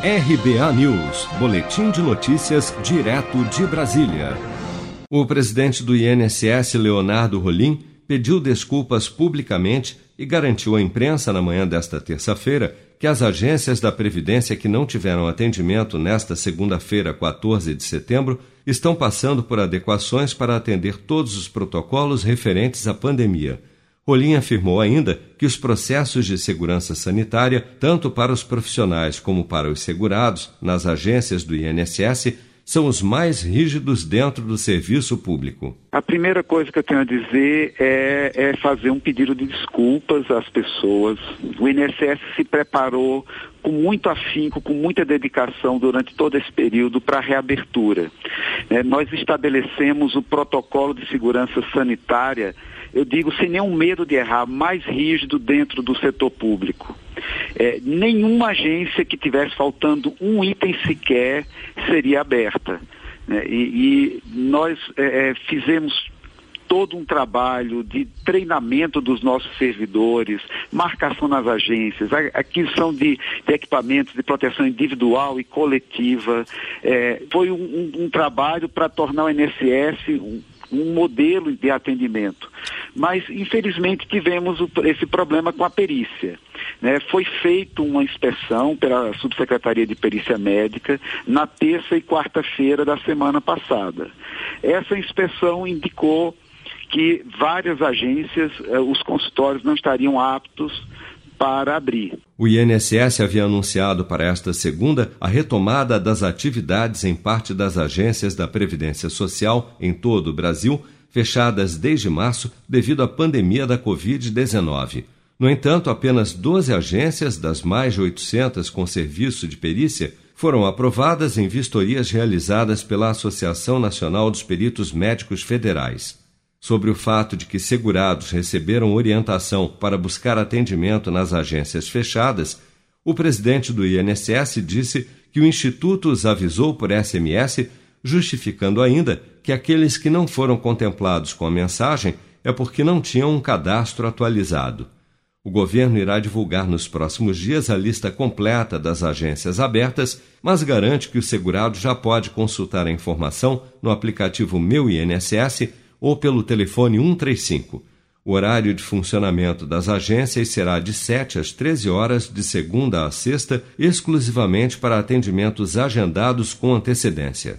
RBA News, Boletim de Notícias, direto de Brasília. O presidente do INSS, Leonardo Rolim, pediu desculpas publicamente e garantiu à imprensa na manhã desta terça-feira que as agências da Previdência que não tiveram atendimento nesta segunda-feira, 14 de setembro, estão passando por adequações para atender todos os protocolos referentes à pandemia. Rolim afirmou ainda que os processos de segurança sanitária, tanto para os profissionais como para os segurados, nas agências do INSS, são os mais rígidos dentro do serviço público? A primeira coisa que eu tenho a dizer é, é, fazer um pedido de desculpas às pessoas. O INSS se preparou com muito afinco, com muita dedicação durante todo esse período para a reabertura. É, nós estabelecemos o protocolo de segurança sanitária, eu digo sem nenhum medo de errar, mais rígido dentro do setor público. É, nenhuma agência que tivesse faltando um item sequer seria aberta. Né? E, e, nós é, é, fizemos todo um trabalho de treinamento dos nossos servidores, marcação nas agências, aquisição de, de equipamentos de proteção individual e coletiva. É, foi um, um, um trabalho para tornar o INSS um, um modelo de atendimento. Mas, infelizmente, tivemos o, esse problema com a perícia. Né? Foi feita uma inspeção pela Subsecretaria de Perícia Médica na terça e quarta-feira da semana passada. Essa inspeção indicou que várias agências, eh, os consultórios não estariam aptos para abrir. O INSS havia anunciado para esta segunda a retomada das atividades em parte das agências da Previdência Social em todo o Brasil, fechadas desde março devido à pandemia da Covid-19. No entanto, apenas 12 agências das mais de 800 com serviço de perícia foram aprovadas em vistorias realizadas pela Associação Nacional dos Peritos Médicos Federais. Sobre o fato de que segurados receberam orientação para buscar atendimento nas agências fechadas, o presidente do INSS disse que o Instituto os avisou por SMS, justificando ainda que aqueles que não foram contemplados com a mensagem é porque não tinham um cadastro atualizado. O governo irá divulgar nos próximos dias a lista completa das agências abertas, mas garante que o segurado já pode consultar a informação no aplicativo Meu INSS ou pelo telefone 135. O horário de funcionamento das agências será de 7 às 13 horas, de segunda a sexta, exclusivamente para atendimentos agendados com antecedência.